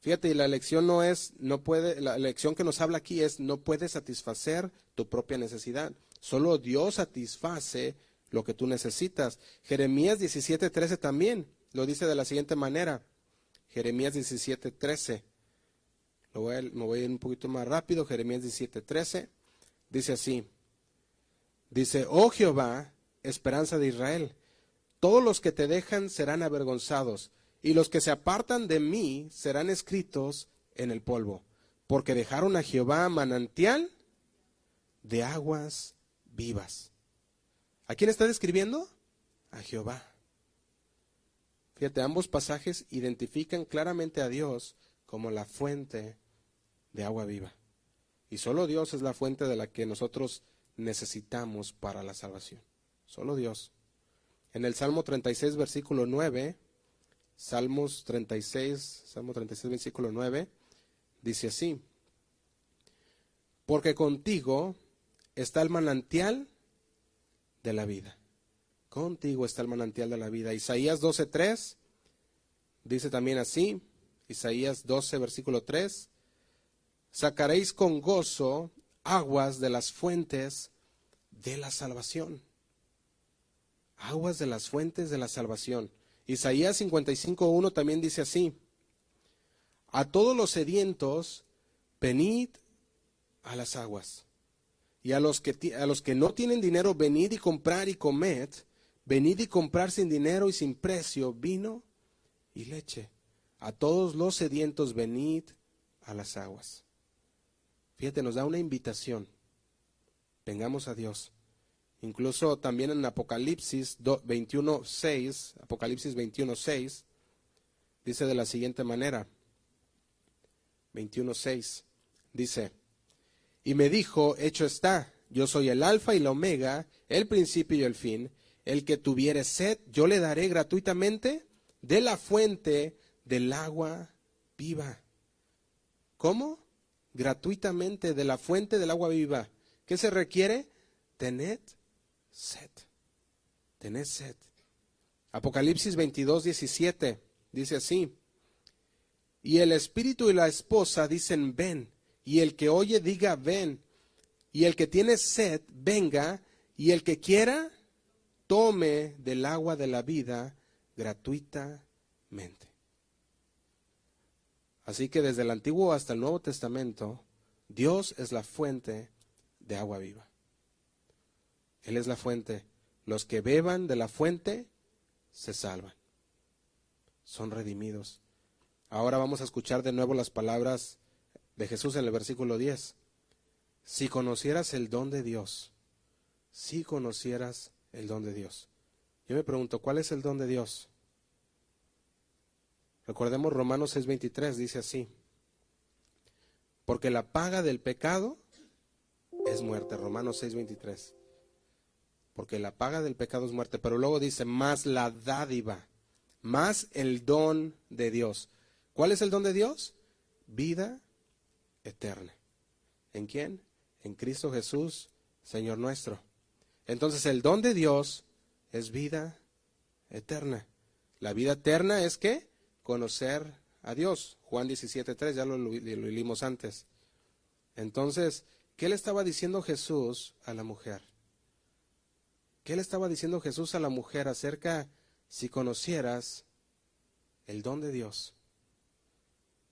Fíjate, y la lección no es, no puede, la lección que nos habla aquí es, no puede satisfacer tu propia necesidad. Solo Dios satisface lo que tú necesitas. Jeremías 17:13 también lo dice de la siguiente manera. Jeremías 17:13. Lo me voy a ir un poquito más rápido. Jeremías 17:13 dice así. Dice, oh Jehová, esperanza de Israel, todos los que te dejan serán avergonzados, y los que se apartan de mí serán escritos en el polvo, porque dejaron a Jehová manantial de aguas vivas. ¿A quién está describiendo? A Jehová. Fíjate, ambos pasajes identifican claramente a Dios como la fuente de agua viva. Y solo Dios es la fuente de la que nosotros necesitamos para la salvación. Solo Dios. En el Salmo 36, versículo 9, Salmos 36, Salmo 36, versículo 9, dice así, porque contigo está el manantial de la vida. Contigo está el manantial de la vida. Isaías 12, 3, dice también así, Isaías 12, versículo 3, sacaréis con gozo aguas de las fuentes de la salvación. Aguas de las fuentes de la salvación. Isaías 55.1 también dice así, a todos los sedientos, venid a las aguas. Y a los, que, a los que no tienen dinero, venid y comprar y comed. Venid y comprar sin dinero y sin precio vino y leche. A todos los sedientos, venid a las aguas. Fíjate, nos da una invitación. Vengamos a Dios. Incluso también en Apocalipsis 21.6, Apocalipsis 21.6, dice de la siguiente manera. 21.6, dice, y me dijo, hecho está, yo soy el alfa y la omega, el principio y el fin, el que tuviere sed, yo le daré gratuitamente de la fuente del agua viva. ¿Cómo? Gratuitamente de la fuente del agua viva. ¿Qué se requiere? Tened sed. Tened sed. Apocalipsis 22, 17 dice así. Y el espíritu y la esposa dicen, ven. Y el que oye diga, ven. Y el que tiene sed, venga. Y el que quiera, tome del agua de la vida gratuitamente. Así que desde el Antiguo hasta el Nuevo Testamento, Dios es la fuente de agua viva. Él es la fuente. Los que beban de la fuente se salvan. Son redimidos. Ahora vamos a escuchar de nuevo las palabras de Jesús en el versículo 10. Si conocieras el don de Dios, si conocieras el don de Dios. Yo me pregunto, ¿cuál es el don de Dios? Recordemos Romanos 6:23, dice así, porque la paga del pecado es muerte, Romanos 6:23, porque la paga del pecado es muerte, pero luego dice, más la dádiva, más el don de Dios. ¿Cuál es el don de Dios? Vida eterna. ¿En quién? En Cristo Jesús, Señor nuestro. Entonces el don de Dios es vida eterna. La vida eterna es que conocer a Dios. Juan 17.3, ya lo, lo, leímos antes. Entonces, ¿qué le estaba diciendo Jesús a la mujer? ¿Qué le estaba diciendo Jesús a la mujer acerca si conocieras el don de Dios?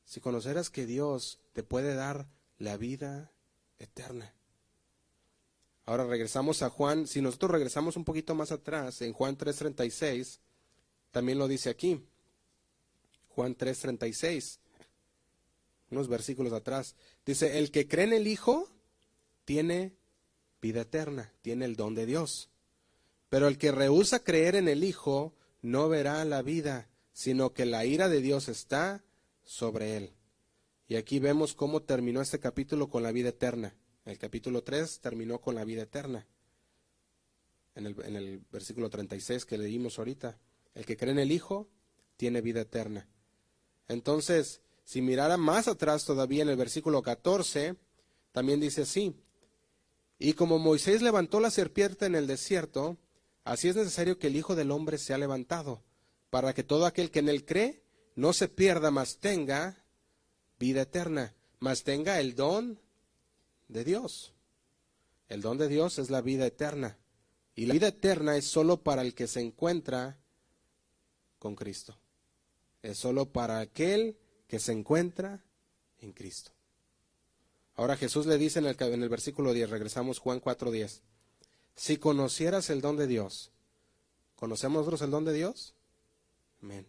Si conocieras que Dios te puede dar la vida eterna. Ahora regresamos a Juan, si nosotros regresamos un poquito más atrás, en Juan 3:36, también lo dice aquí. Juan 3:36, unos versículos atrás. Dice, el que cree en el Hijo tiene vida eterna, tiene el don de Dios. Pero el que rehúsa creer en el Hijo no verá la vida, sino que la ira de Dios está sobre él. Y aquí vemos cómo terminó este capítulo con la vida eterna. El capítulo 3 terminó con la vida eterna. En el, en el versículo 36 que leímos ahorita. El que cree en el Hijo tiene vida eterna. Entonces, si mirara más atrás todavía en el versículo 14, también dice así, y como Moisés levantó la serpiente en el desierto, así es necesario que el Hijo del Hombre sea levantado, para que todo aquel que en él cree no se pierda, mas tenga vida eterna, mas tenga el don de Dios. El don de Dios es la vida eterna. Y la vida eterna es solo para el que se encuentra con Cristo. Es solo para aquel que se encuentra en Cristo. Ahora Jesús le dice en el, en el versículo 10, regresamos Juan 4:10, si conocieras el don de Dios, ¿conocemos nosotros el don de Dios? Amén.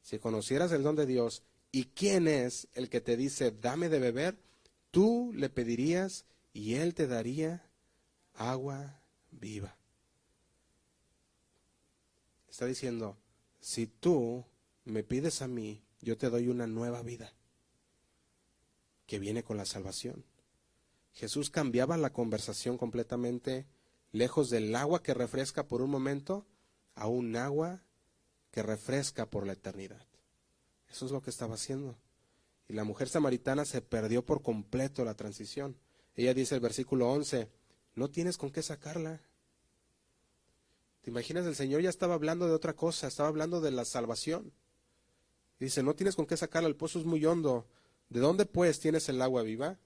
Si conocieras el don de Dios y quién es el que te dice, dame de beber, tú le pedirías y él te daría agua viva. Está diciendo, si tú me pides a mí, yo te doy una nueva vida que viene con la salvación. Jesús cambiaba la conversación completamente lejos del agua que refresca por un momento a un agua que refresca por la eternidad. Eso es lo que estaba haciendo. Y la mujer samaritana se perdió por completo la transición. Ella dice el versículo 11, no tienes con qué sacarla. ¿Te imaginas? El Señor ya estaba hablando de otra cosa, estaba hablando de la salvación. Dice, no tienes con qué sacarla, el pozo es muy hondo. ¿De dónde pues tienes el agua viva?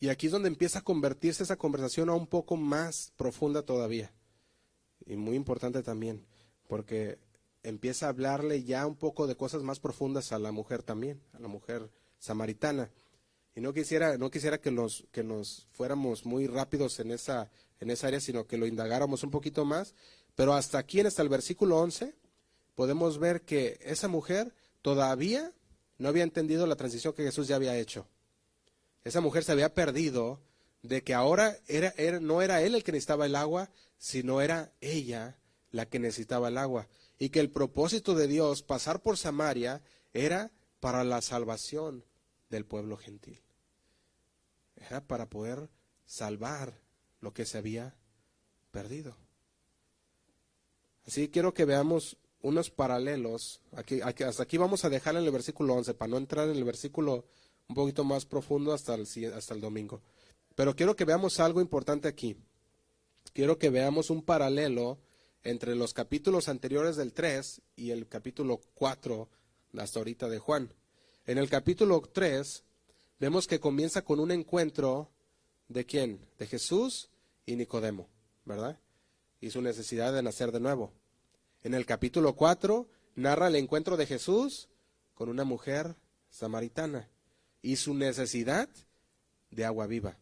Y aquí es donde empieza a convertirse esa conversación a un poco más profunda todavía. Y muy importante también, porque empieza a hablarle ya un poco de cosas más profundas a la mujer también, a la mujer samaritana. Y no quisiera, no quisiera que nos, que nos fuéramos muy rápidos en esa, en esa área, sino que lo indagáramos un poquito más. Pero hasta aquí, hasta el versículo 11, podemos ver que esa mujer todavía no había entendido la transición que Jesús ya había hecho. Esa mujer se había perdido de que ahora no era él el que necesitaba el agua, sino era ella la que necesitaba el agua. Y que el propósito de Dios, pasar por Samaria, era para la salvación del pueblo gentil. Era para poder salvar lo que se había perdido. Así quiero que veamos unos paralelos. Aquí, hasta aquí vamos a dejar en el versículo 11 para no entrar en el versículo un poquito más profundo hasta el, hasta el domingo. Pero quiero que veamos algo importante aquí. Quiero que veamos un paralelo entre los capítulos anteriores del 3 y el capítulo 4 hasta ahorita de Juan. En el capítulo 3 vemos que comienza con un encuentro de quién? De Jesús y Nicodemo, ¿verdad? Y su necesidad de nacer de nuevo. En el capítulo 4 narra el encuentro de Jesús con una mujer samaritana y su necesidad de agua viva.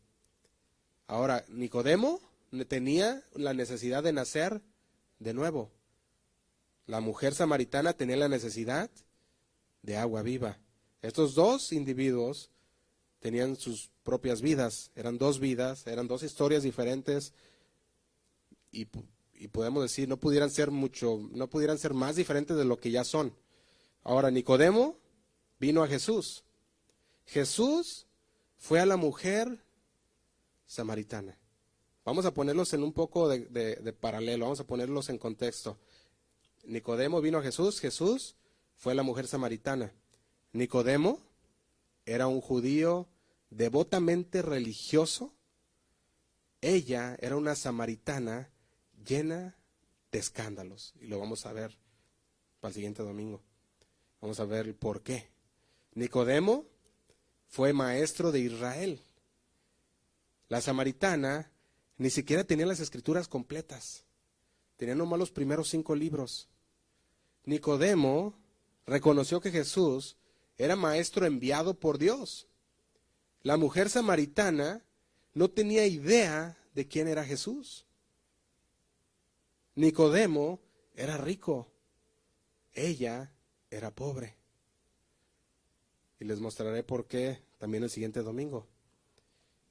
Ahora, Nicodemo tenía la necesidad de nacer de nuevo. La mujer samaritana tenía la necesidad de agua viva. Estos dos individuos tenían sus propias vidas, eran dos vidas, eran dos historias diferentes y y podemos decir, no pudieran ser mucho, no pudieran ser más diferentes de lo que ya son. Ahora, Nicodemo vino a Jesús. Jesús fue a la mujer samaritana. Vamos a ponerlos en un poco de, de, paralelo, vamos a ponerlos en contexto. Nicodemo vino a Jesús, Jesús fue a la mujer samaritana. Nicodemo era un judío devotamente religioso. Ella era una samaritana llena de escándalos. Y lo vamos a ver para el siguiente domingo. Vamos a ver el por qué. Nicodemo fue maestro de Israel. La samaritana ni siquiera tenía las escrituras completas. Tenía nomás los primeros cinco libros. Nicodemo reconoció que Jesús era maestro enviado por Dios. La mujer samaritana no tenía idea de quién era Jesús. Nicodemo era rico, ella era pobre. Y les mostraré por qué también el siguiente domingo.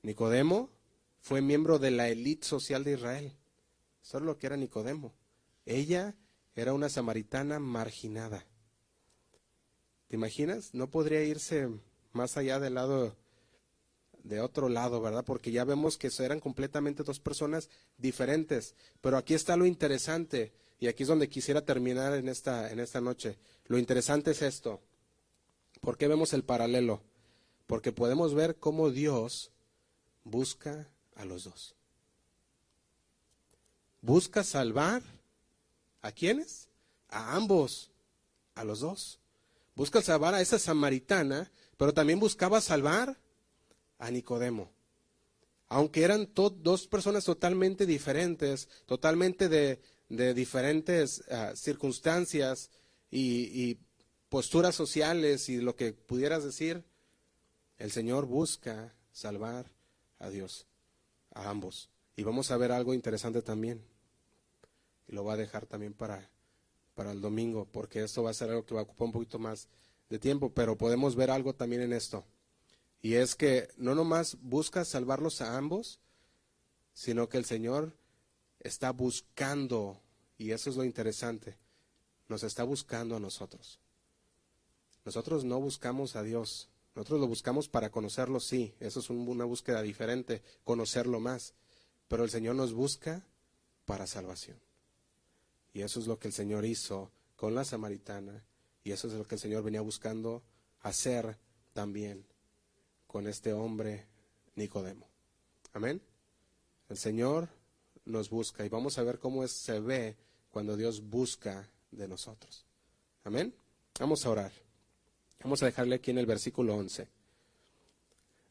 Nicodemo fue miembro de la élite social de Israel. Eso es lo que era Nicodemo. Ella era una samaritana marginada. ¿Te imaginas? No podría irse más allá del lado de otro lado, ¿verdad? Porque ya vemos que eran completamente dos personas diferentes. Pero aquí está lo interesante, y aquí es donde quisiera terminar en esta, en esta noche. Lo interesante es esto. ¿Por qué vemos el paralelo? Porque podemos ver cómo Dios busca a los dos. Busca salvar a quiénes? A ambos, a los dos. Busca salvar a esa samaritana, pero también buscaba salvar a Nicodemo. aunque eran dos personas totalmente diferentes, totalmente de, diferentes ah, circunstancias y, posturas sociales y lo que pudieras decir, el Señor busca salvar a Dios, a ambos. Y vamos a ver algo interesante también. Y lo voy a dejar también para, para el domingo, porque esto va a ser algo que va a ocupar un poquito más de tiempo, pero podemos ver algo también en esto. Y es que no nomás busca salvarlos a ambos, sino que el Señor está buscando, y eso es lo interesante, nos está buscando a nosotros. Nosotros no buscamos a Dios, nosotros lo buscamos para conocerlo, sí, eso es una búsqueda diferente, conocerlo más, pero el Señor nos busca para salvación. Y eso es lo que el Señor hizo con la samaritana, y eso es lo que el Señor venía buscando hacer también con este hombre Nicodemo. Amén. El Señor nos busca y vamos a ver cómo se ve cuando Dios busca de nosotros. Amén. Vamos a orar. Vamos a dejarle aquí en el versículo 11.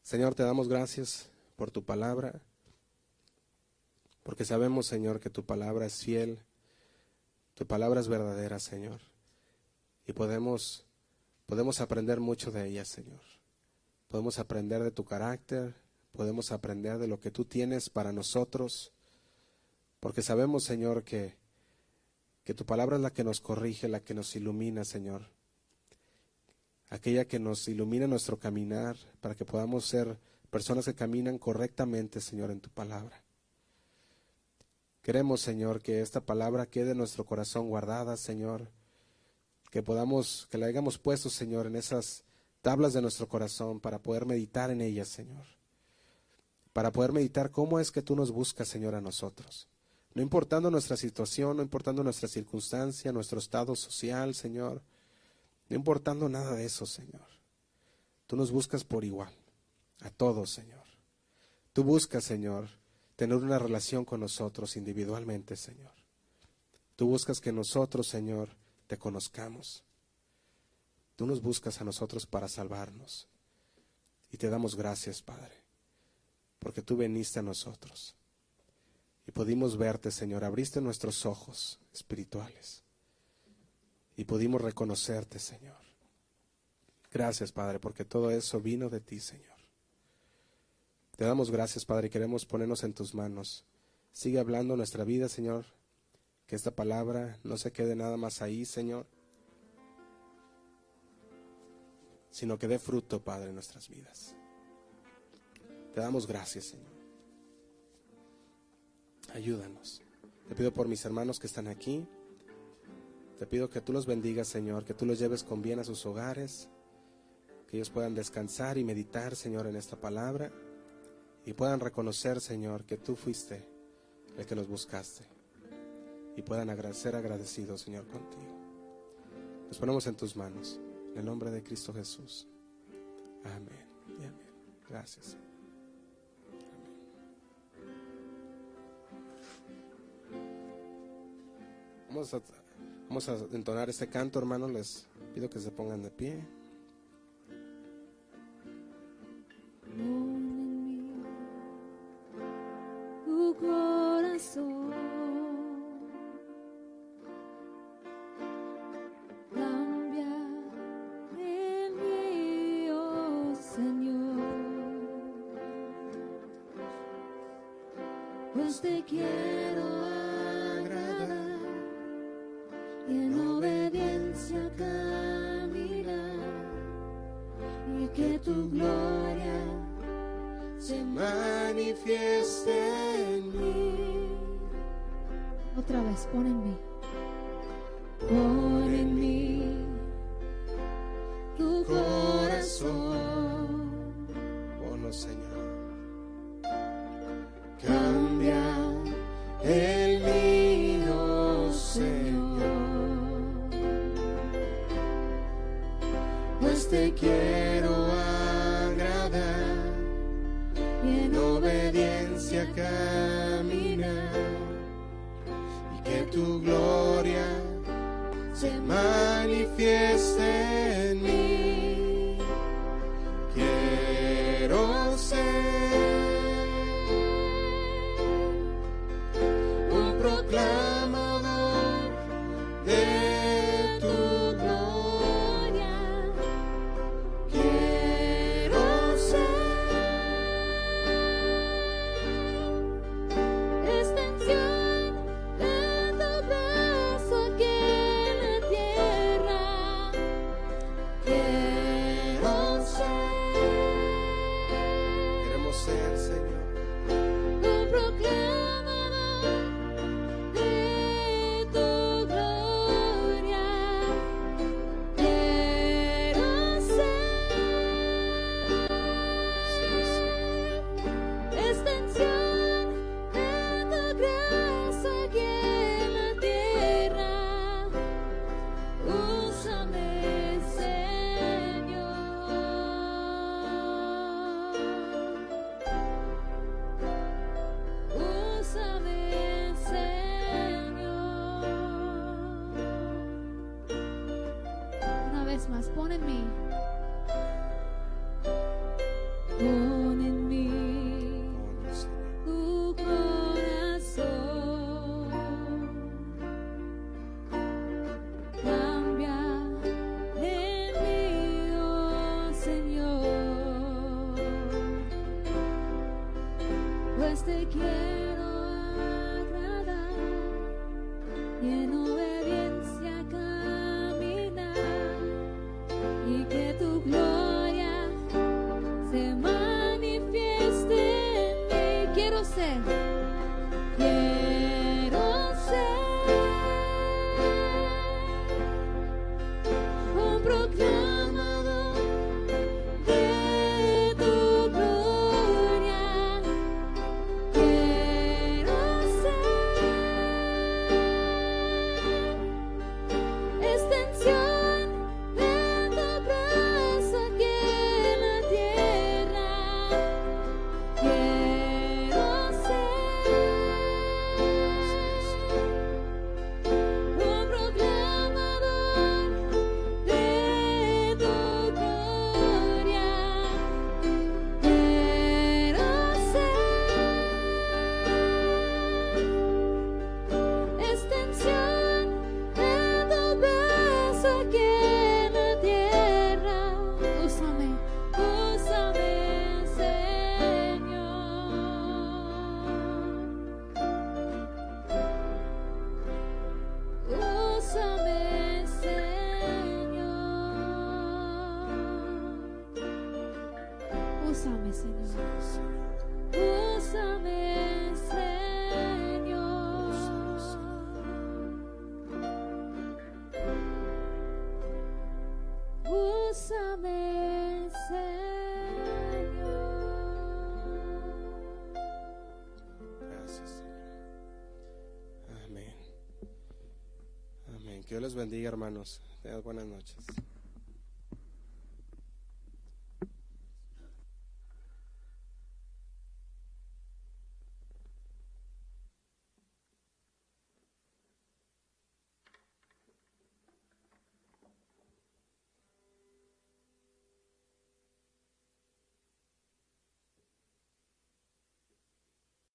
Señor, te damos gracias por tu palabra, porque sabemos, Señor, que tu palabra es fiel, tu palabra es verdadera, Señor, y podemos, podemos aprender mucho de ella, Señor. Podemos aprender de tu carácter, podemos aprender de lo que tú tienes para nosotros, porque sabemos, Señor, que, que tu palabra es la que nos corrige, la que nos ilumina, Señor. Aquella que nos ilumina nuestro caminar para que podamos ser personas que caminan correctamente, Señor, en tu palabra. Queremos, Señor, que esta palabra quede en nuestro corazón guardada, Señor, que podamos, que la hayamos puesto, Señor, en esas tablas de nuestro corazón para poder meditar en ellas, Señor. Para poder meditar cómo es que tú nos buscas, Señor, a nosotros. No importando nuestra situación, no importando nuestra circunstancia, nuestro estado social, Señor. No importando nada de eso, Señor. Tú nos buscas por igual, a todos, Señor. Tú buscas, Señor, tener una relación con nosotros individualmente, Señor. Tú buscas que nosotros, Señor, te conozcamos. Tú nos buscas a nosotros para salvarnos. Y te damos gracias, Padre, porque tú veniste a nosotros. Y pudimos verte, Señor, abriste nuestros ojos espirituales. Y pudimos reconocerte, Señor. Gracias, Padre, porque todo eso vino de ti, Señor. Te damos gracias, Padre, y queremos ponernos en tus manos. Sigue hablando nuestra vida, Señor. Que esta palabra no se quede nada más ahí, Señor, sino que dé fruto, Padre, en nuestras vidas. Te damos gracias, Señor. Ayúdanos. Te pido por mis hermanos que están aquí. Te pido que tú los bendigas, Señor, que tú los lleves con bien a sus hogares, que ellos puedan descansar y meditar, Señor, en esta palabra y puedan reconocer, Señor, que tú fuiste el que nos buscaste y puedan agradecer agradecidos, Señor, contigo. Nos ponemos en tus manos. En el nombre de Cristo Jesús. Amén. Gracias. Vamos a, entonar este canto, hermanos. Les pido que se pongan de pie. Bendiga, hermanos. Buenas noches.